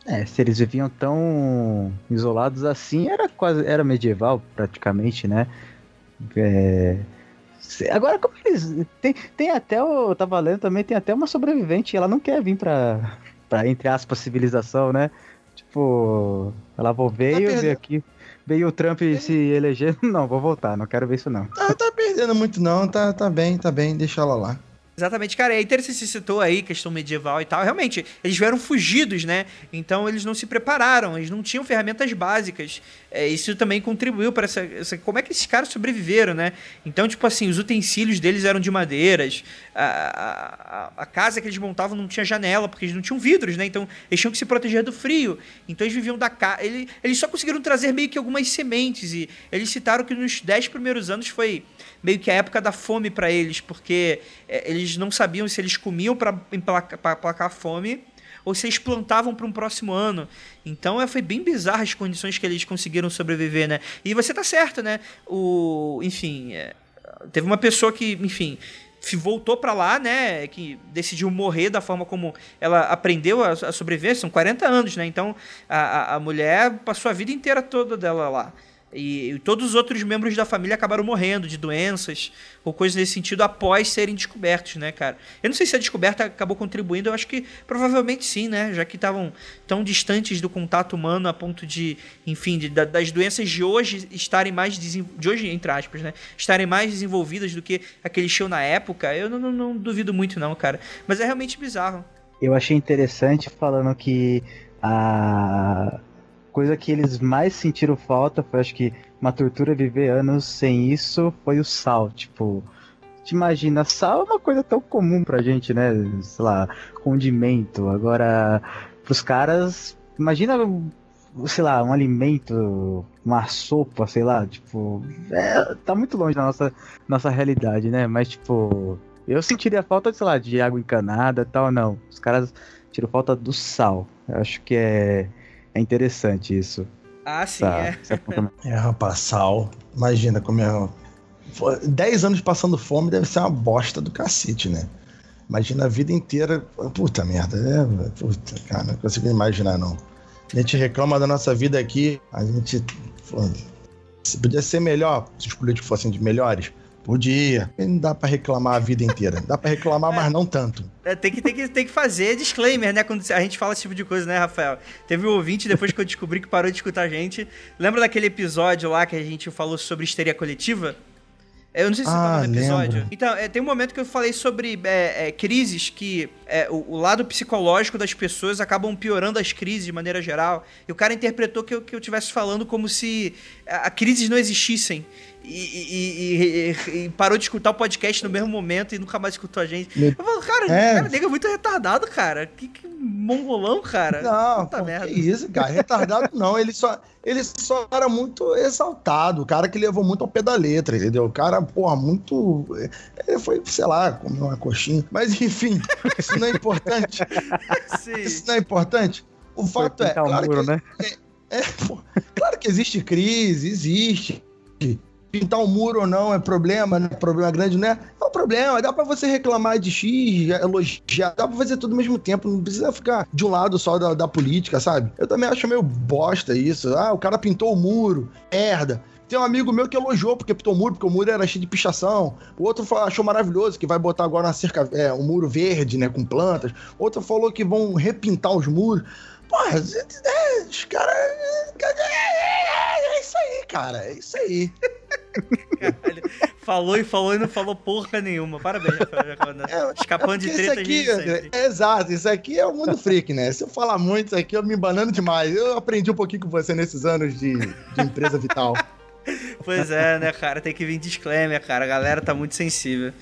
É, se eles viviam tão isolados assim, era quase era medieval praticamente, né? É, agora, como eles. Tem, tem até. Eu tava lendo também, tem até uma sobrevivente, ela não quer vir pra, pra entre aspas, civilização, né? Tipo, ela vou veio, tá veio aqui. Veio o Trump se eleger. <laughs> Não, vou voltar, não quero ver isso não. Tá, tá perdendo muito não, tá, tá bem, tá bem, deixa ela lá. Exatamente, cara. É interessante você citou aí questão medieval e tal. Realmente, eles vieram fugidos, né? Então eles não se prepararam, eles não tinham ferramentas básicas. É, isso também contribuiu para essa, essa, Como é que esses caras sobreviveram, né? Então, tipo assim, os utensílios deles eram de madeiras. A, a, a casa que eles montavam não tinha janela, porque eles não tinham vidros, né? Então eles tinham que se proteger do frio. Então eles viviam da casa. Eles, eles só conseguiram trazer meio que algumas sementes. E eles citaram que nos dez primeiros anos foi meio que a época da fome para eles, porque é, eles não sabiam se eles comiam para aplacar a fome ou se eles plantavam para um próximo ano. Então é, foi bem bizarro as condições que eles conseguiram sobreviver, né? E você tá certo, né? O, enfim, é, teve uma pessoa que, enfim, voltou para lá, né, que decidiu morrer da forma como ela aprendeu a, a sobreviver, são 40 anos, né? Então a, a mulher passou a vida inteira toda dela lá. E, e, todos os outros membros da família acabaram morrendo de doenças ou coisas nesse sentido após serem descobertos, né, cara? Eu não sei se a descoberta acabou contribuindo, eu acho que provavelmente sim, né? Já que estavam tão distantes do contato humano a ponto de, enfim, de, das doenças de hoje estarem mais de hoje entre aspas, né? Estarem mais desenvolvidas do que aquele show na época. Eu não, não, não duvido muito não, cara. Mas é realmente bizarro. Eu achei interessante falando que a coisa que eles mais sentiram falta foi, acho que, uma tortura viver anos sem isso foi o sal. Tipo, te imagina, sal é uma coisa tão comum pra gente, né? Sei lá, condimento. Agora, pros caras, imagina, sei lá, um alimento, uma sopa, sei lá, tipo, é, tá muito longe da nossa, nossa realidade, né? Mas, tipo, eu sentiria falta, sei lá, de água encanada tal, não. Os caras tiram falta do sal. Eu acho que é é interessante isso. Ah, sim, tá, é. <laughs> É, rapaz, sal. Imagina como é. 10 anos passando fome deve ser uma bosta do cacete, né? Imagina a vida inteira. Puta merda. É, puta, cara, não consigo imaginar, não. A gente reclama da nossa vida aqui, a gente. Se podia ser melhor, se os políticos fossem de melhores, Podia. Não dá para reclamar a vida inteira. Dá para reclamar, é, mas não tanto. É, tem, que, tem, que, tem que fazer disclaimer, né? Quando a gente fala esse tipo de coisa, né, Rafael? Teve um ouvinte, depois que eu descobri que parou de escutar a gente. Lembra daquele episódio lá que a gente falou sobre histeria coletiva? Eu não sei se você ah, no episódio. Lembro. Então, é, tem um momento que eu falei sobre é, é, crises que é, o, o, lado psicológico das pessoas acabam piorando as crises de maneira geral. E o cara interpretou que eu, que eu estivesse falando como se a, a crises não existissem e, e, e, parou de escutar o podcast no mesmo momento e nunca mais escutou a gente. Eu falo, cara, é. cara, nega é muito retardado, cara. Que, que mongolão, cara. Não, pô, merda. que isso, cara. Retardado <laughs> não. Ele só, ele só era muito exaltado. O cara que levou muito ao pé da letra, entendeu? O cara, porra, muito. Ele foi, sei lá, comeu uma coxinha. Mas, enfim, <laughs> isso não é importante. Sim. Isso não é importante. O fato é. Claro, muro, que, né? é, é pô, claro que existe crise, existe pintar um muro ou não é problema, não é problema grande, não é? É um problema, dá pra você reclamar de X, elogiar, dá pra fazer tudo ao mesmo tempo, não precisa ficar de um lado só da, da política, sabe? Eu também acho meio bosta isso. Ah, o cara pintou o muro, merda. Tem um amigo meu que elogiou porque pintou o muro, porque o muro era cheio de pichação. O outro achou maravilhoso que vai botar agora uma cerca, é, um muro verde, né, com plantas. Outro falou que vão repintar os muros. Porra, os caras. É isso aí, cara. É isso aí. Caralho. Falou e falou e não falou porra nenhuma. Parabéns, Rafael. É, Escapando de treta aqui, André, é, Exato, isso aqui é o mundo freak, né? Se eu falar muito, isso aqui eu me embanando demais. Eu aprendi um pouquinho com você nesses anos de, de empresa vital. Pois é, né, cara? Tem que vir disclaimer, cara. A galera tá muito sensível.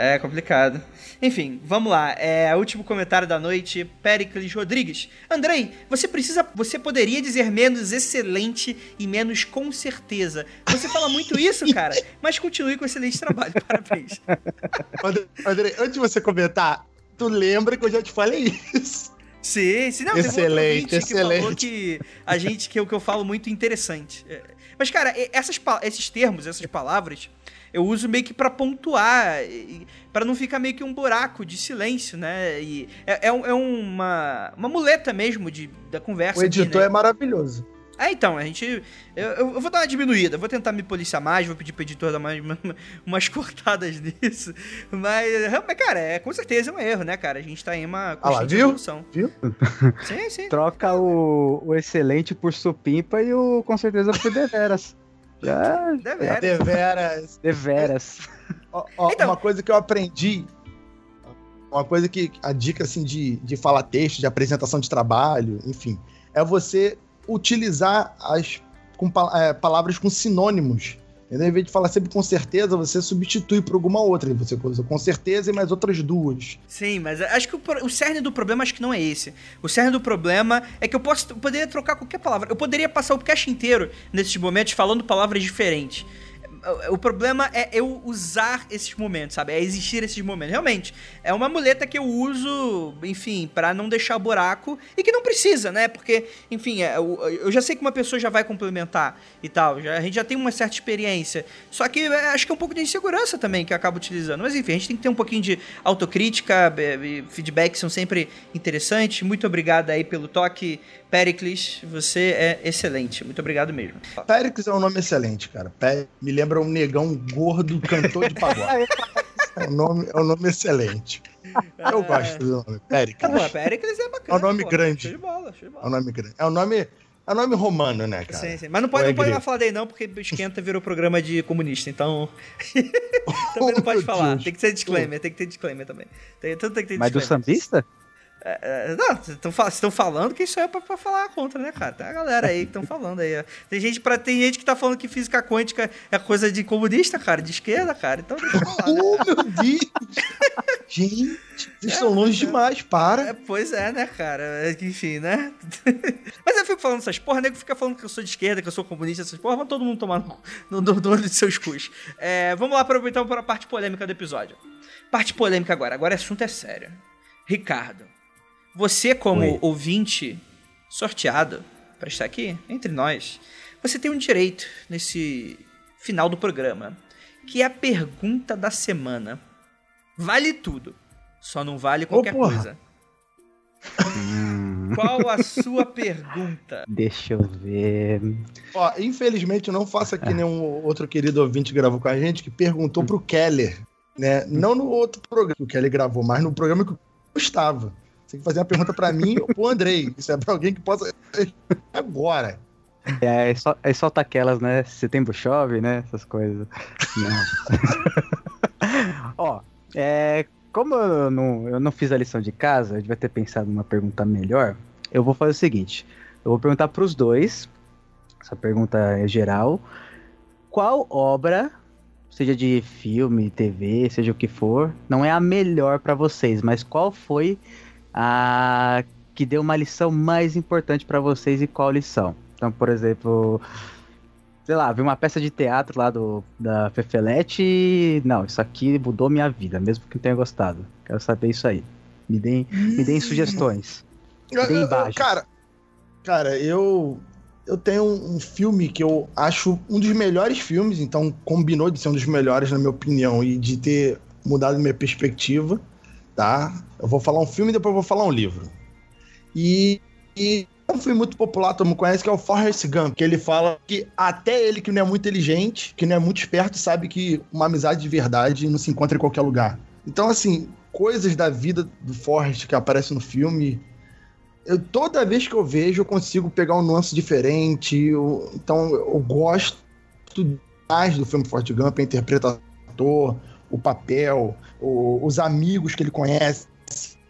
É complicado. Enfim, vamos lá. É o último comentário da noite, Pericles Rodrigues. Andrei, você precisa. Você poderia dizer menos excelente e menos com certeza. Você fala muito isso, <laughs> cara, mas continue com excelente trabalho. <laughs> Parabéns. Andrei, antes de você comentar, tu lembra que eu já te falei isso. Sim, sim, não, excelente, excelente. Que falou que a gente que é o que eu falo muito interessante. É, mas cara, essas, esses termos, essas palavras, eu uso meio que para pontuar, para não ficar meio que um buraco de silêncio, né? E é, é, é uma, uma muleta mesmo de, da conversa. O editor aqui, né? é maravilhoso. É, então, a gente. Eu, eu, vou dar uma diminuída, vou tentar me policiar mais, vou pedir pro editor dar mais, <laughs> umas cortadas nisso. Mas, cara, é, com certeza é um erro, né, cara? A gente tá em uma ah lá, viu? evolução. Viu? Sim, sim. Troca o, o excelente por supimpa e o com certeza por deveras. <laughs> Já. Deveras. Deveras. Deveras. Ó, ó, então, uma coisa que eu aprendi. Uma coisa que. A dica assim de, de falar texto, de apresentação de trabalho, enfim. É você utilizar as com, é, palavras com sinônimos. Em vez de falar sempre com certeza, você substitui por alguma outra. Você usa com certeza e mais outras duas. Sim, mas acho que o, o cerne do problema acho que não é esse. O cerne do problema é que eu posso eu poderia trocar qualquer palavra. Eu poderia passar o cast inteiro nesses momentos falando palavras diferentes o problema é eu usar esses momentos, sabe? É existir esses momentos. Realmente, é uma muleta que eu uso, enfim, para não deixar buraco e que não precisa, né? Porque, enfim, é, eu já sei que uma pessoa já vai complementar e tal, já, a gente já tem uma certa experiência. Só que é, acho que é um pouco de insegurança também que eu acabo utilizando. Mas, enfim, a gente tem que ter um pouquinho de autocrítica, feedback são sempre interessantes. Muito obrigado aí pelo toque Pericles, você é excelente. Muito obrigado mesmo. Pericles é um nome excelente, cara. Me lembra um negão gordo cantor de pagode. <laughs> é, um nome, é um nome excelente. Eu é... gosto do nome. Pericles. Pô, Pericles é bacana. É um nome pô. grande. Show de bola, show de bola. É um nome grande. É um nome. É nome romano, né, cara? Sim, sim. Mas não pode, não pode falar daí, não, porque Esquenta virou programa de comunista, então. <laughs> também não <laughs> pode oh, falar. Deus. Tem que ser disclaimer, tem que ter disclaimer também. Tem, tudo tem que ter Mas do sambista? É, é, não, vocês estão falando que isso é pra, pra, falar contra, né, cara? Tem a galera aí que estão falando aí. Tem gente, pra, tem gente que tá falando que física quântica é coisa de comunista, cara, de esquerda, cara. Então deixa eu falar. Né? oh, meu Deus! gente, vocês é, longe é, demais, para. É, pois é, né, cara? Enfim, né? <laughs> Mas eu fico falando essas porra, nego fica falando que eu sou de esquerda, que eu sou comunista, essas porra, mas todo mundo tomar no <laughs> olho de seus cus. É, vamos lá aproveitar para a parte polêmica do episódio. Parte polêmica agora, agora o assunto é sério. Ricardo, você, como Oi. ouvinte sorteado para estar aqui entre nós, você tem um direito nesse final do programa, que é a pergunta da semana. Vale tudo, só não vale qualquer oh, coisa. <laughs> Qual a sua pergunta? Deixa eu ver. Ó, infelizmente eu não faço aqui nenhum outro querido ouvinte que gravou com a gente que perguntou pro Keller, né? Não no outro programa que o Keller gravou, mas no programa que eu estava. Você tem que fazer uma pergunta para mim ou pro Andrei. Isso é pra alguém que possa. Agora. É, é só, é solta aquelas, né? Setembro chove, né? Essas coisas. <laughs> Ó, é, como eu não, eu não fiz a lição de casa, eu devia ter pensado numa pergunta melhor. Eu vou fazer o seguinte: eu vou perguntar para os dois. Essa pergunta é geral. Qual obra, seja de filme, TV, seja o que for, não é a melhor para vocês, mas qual foi a que deu uma lição mais importante para vocês e qual lição? Então, por exemplo, sei lá, vi uma peça de teatro lá do, da Fefelete e, não, isso aqui mudou minha vida, mesmo que não tenha gostado. Quero saber isso aí. Me deem, me deem hum. sugestões. Me deem Cara, cara, eu eu tenho um filme que eu acho um dos melhores filmes, então combinou de ser um dos melhores, na minha opinião, e de ter mudado minha perspectiva, tá? Eu vou falar um filme e depois vou falar um livro. E, e um filme muito popular, todo mundo conhece, que é o Forrest Gump, que ele fala que até ele que não é muito inteligente, que não é muito esperto, sabe que uma amizade de verdade não se encontra em qualquer lugar. Então, assim, coisas da vida do Forrest que aparecem no filme eu, toda vez que eu vejo, eu consigo pegar um nuance diferente. Eu, então, eu gosto mais do filme Forte Gump, a interpretação, o papel, o, os amigos que ele conhece,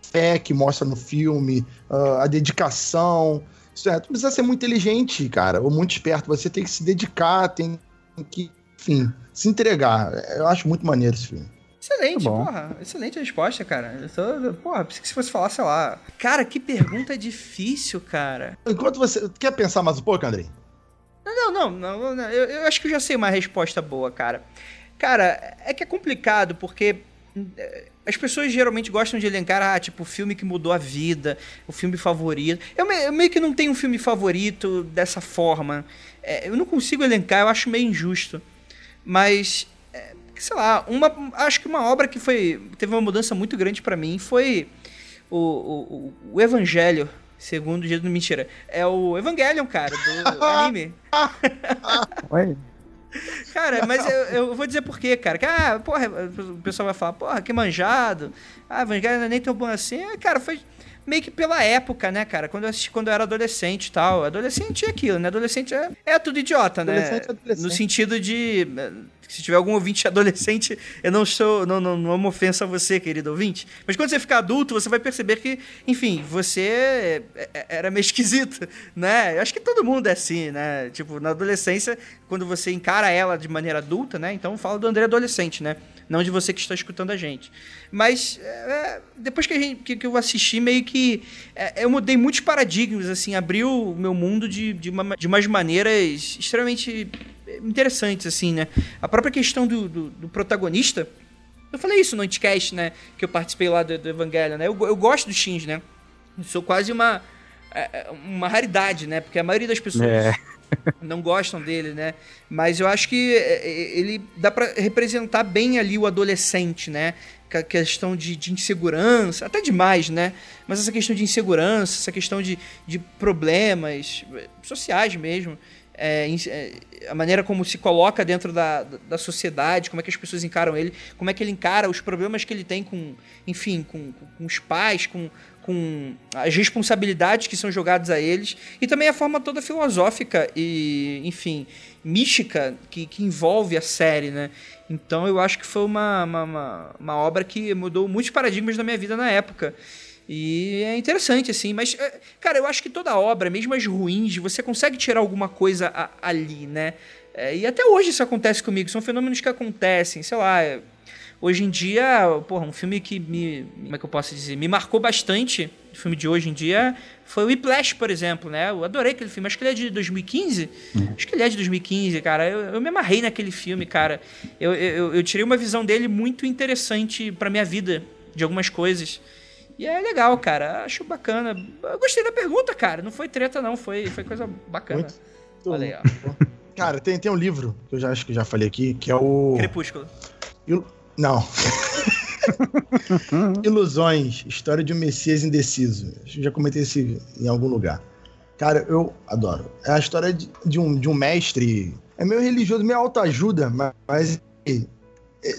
fé que mostra no filme, uh, a dedicação. Isso é, tu precisa ser muito inteligente, cara, ou muito esperto. Você tem que se dedicar, tem que, enfim, se entregar. Eu acho muito maneiro esse filme. Excelente, tá porra. Excelente resposta, cara. Eu tô, porra, pensei que se fosse falar, sei lá. Cara, que pergunta difícil, cara. Enquanto você. Quer pensar mais um pouco, Andrei? Não, não, não. não eu, eu, acho que eu já sei uma resposta boa, cara. Cara, é que é complicado, porque. Eh, as pessoas geralmente gostam de elencar, ah, tipo, o filme que mudou a vida, o filme favorito. Eu, me, eu meio que não tenho um filme favorito dessa forma. É, eu não consigo elencar, eu acho meio injusto. Mas sei lá, uma, acho que uma obra que foi teve uma mudança muito grande para mim foi o, o, o Evangelho, segundo o dia do mentira. É o Evangelion, cara, do <laughs> anime. Oi. Cara, mas eu, eu, vou dizer por quê, cara. Que, ah, porra, o pessoal vai falar, porra, que manjado. Ah, Evangelho não é nem tão bom assim. É, cara, foi meio que pela época, né, cara? Quando eu assisti quando eu era adolescente e tal. Adolescente é aquilo, né? Adolescente é, é tudo idiota, né? Adolescente é adolescente. No sentido de se tiver algum ouvinte adolescente, eu não sou. Não, não, não é uma ofensa a você, querido ouvinte. Mas quando você ficar adulto, você vai perceber que, enfim, você é, é, era meio <laughs> esquisito, né? Eu acho que todo mundo é assim, né? Tipo, na adolescência, quando você encara ela de maneira adulta, né? Então fala do André adolescente, né? Não de você que está escutando a gente. Mas é, depois que, gente, que, que, eu assisti, meio que. É, eu mudei muitos paradigmas, assim, abriu o meu mundo de, de, uma, de umas maneiras extremamente interessantes, assim, né? A própria questão do, do, do protagonista. Eu falei isso no Anticast, né? Que eu participei lá do, do Evangelho, né? Eu, eu gosto do Shinji, né? Eu sou quase uma, é, é, uma raridade, né? Porque a maioria das pessoas é. <laughs> não gostam dele, né? Mas eu acho que é, ele dá para representar bem ali o adolescente, né? a questão de, de, insegurança, até demais, né? Mas essa questão de insegurança, essa questão de, de problemas sociais mesmo é, é, a maneira como se coloca dentro da, da sociedade, como é que as pessoas encaram ele, como é que ele encara os problemas que ele tem com, enfim, com, com os pais, com, com as responsabilidades que são jogadas a eles, e também a forma toda filosófica e, enfim, mística que, que envolve a série, né? Então eu acho que foi uma, uma, uma, uma obra que mudou muitos paradigmas da minha vida na época. E é interessante, assim, mas, é, cara, eu acho que toda obra, mesmo as ruins, você consegue tirar alguma coisa a, ali, né? É, e até hoje isso acontece comigo, são fenômenos que acontecem, sei lá. Hoje em dia, porra, um filme que me. Como é que eu posso dizer? Me marcou bastante, o filme de hoje em dia, foi o Whiplash, por exemplo, né? Eu adorei aquele filme, acho que ele é de 2015. Uhum. Acho que ele é de 2015, cara. Eu, eu me amarrei naquele filme, cara. Eu, eu, eu tirei uma visão dele muito interessante pra minha vida, de algumas coisas. E é legal, cara. Acho bacana. Eu gostei da pergunta, cara. Não foi treta, não. Foi, foi coisa bacana. Muito Olha aí, ó. Cara, tem, tem um livro que eu já acho que já falei aqui, que é o. Crepúsculo. Il... Não. <laughs> Ilusões, história de um Messias indeciso. Acho que já comentei isso em algum lugar. Cara, eu adoro. É a história de, de um, de um mestre. É meio religioso, meio autoajuda, mas, mas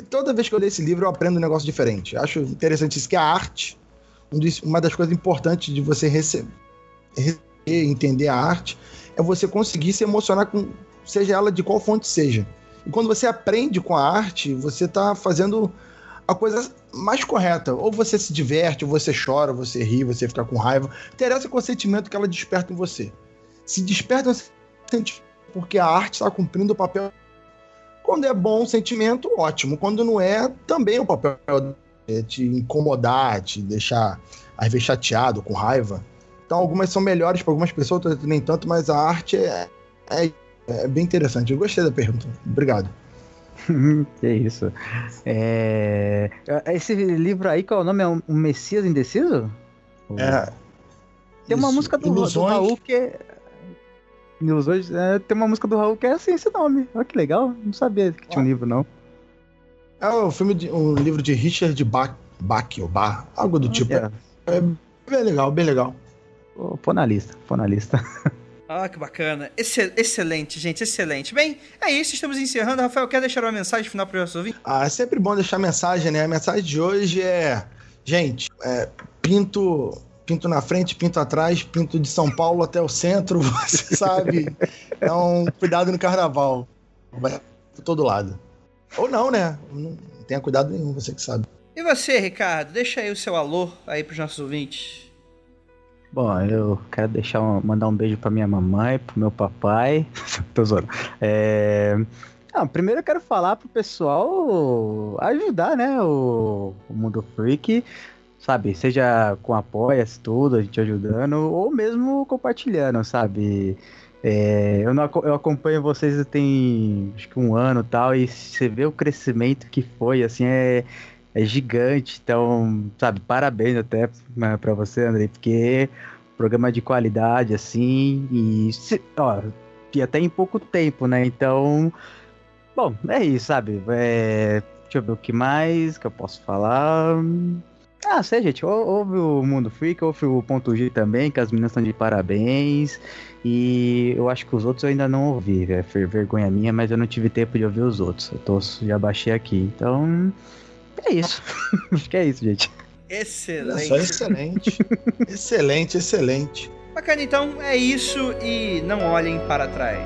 toda vez que eu leio esse livro eu aprendo um negócio diferente. Acho interessante isso, que a arte uma das coisas importantes de você receber, entender a arte é você conseguir se emocionar com, seja ela de qual fonte seja. E quando você aprende com a arte, você está fazendo a coisa mais correta. Ou você se diverte, ou você chora, você ri, você fica com raiva. Interessa com o sentimento que ela desperta em você. Se desperta um sentimento porque a arte está cumprindo o papel. Quando é bom o sentimento, ótimo. Quando não é, também é o papel é, te incomodar, te deixar, às vezes, chateado, com raiva. Então, algumas são melhores para algumas pessoas, outras nem tanto, mas a arte é, é, é bem interessante. Eu gostei da pergunta. Obrigado. <laughs> que isso. É... Esse livro aí, qual é o nome? É um Messias Indeciso? É. Tem uma música do, Ilusões... do Raul que é... Hoje, é, tem uma música do Raul que é assim esse nome. Olha que legal. Não sabia que tinha um livro, não. É o filme de um livro de Richard Bach, Bach ou Bar, algo do tipo. É. É bem legal, bem legal. Pô, pô na lista, pô na lista. <laughs> Ah, que bacana. Excel- excelente, gente, excelente. Bem, é isso, estamos encerrando. Rafael, quer deixar uma mensagem final para o nosso ouvinte? Ah, é sempre bom deixar mensagem, né? A mensagem de hoje é, gente, é, pinto, pinto na frente, pinto atrás, pinto de São Paulo até o centro, <laughs> você sabe. Então, cuidado no carnaval. Vai por todo lado. Ou não, né? Não tenha cuidado nenhum, você que sabe. E você, Ricardo, deixa aí o seu alô aí pros nossos ouvintes. Bom, eu quero deixar um- mandar um beijo pra minha mamãe, pro meu papai. <laughs> Tô zoando. É... Ah, primeiro eu quero falar pro pessoal ajudar, né? O, o Mundo Freak, sabe? Seja com apoia-se tudo, a gente ajudando, ou mesmo compartilhando, sabe? É, eu, não, eu acompanho vocês tem acho que um ano tal, e você vê o crescimento que foi, assim, é, é gigante. Então, sabe, parabéns até pra você, Andrei, porque programa de qualidade, assim, e, ó, e até em pouco tempo, né? Então, bom, é isso, sabe? É, deixa eu ver o que mais que eu posso falar. Ah, sei, gente, ou- ouve o Mundo Freak, ouve o Ponto G também, que as meninas estão de parabéns. E eu acho que os outros eu ainda não ouvi, é ver- vergonha minha, mas eu não tive tempo de ouvir os outros. Eu tô, já baixei aqui, então. É isso. <laughs> acho que é isso, gente. Excelente. só, excelente. <laughs> excelente, excelente. Bacana, então é isso e não olhem para trás.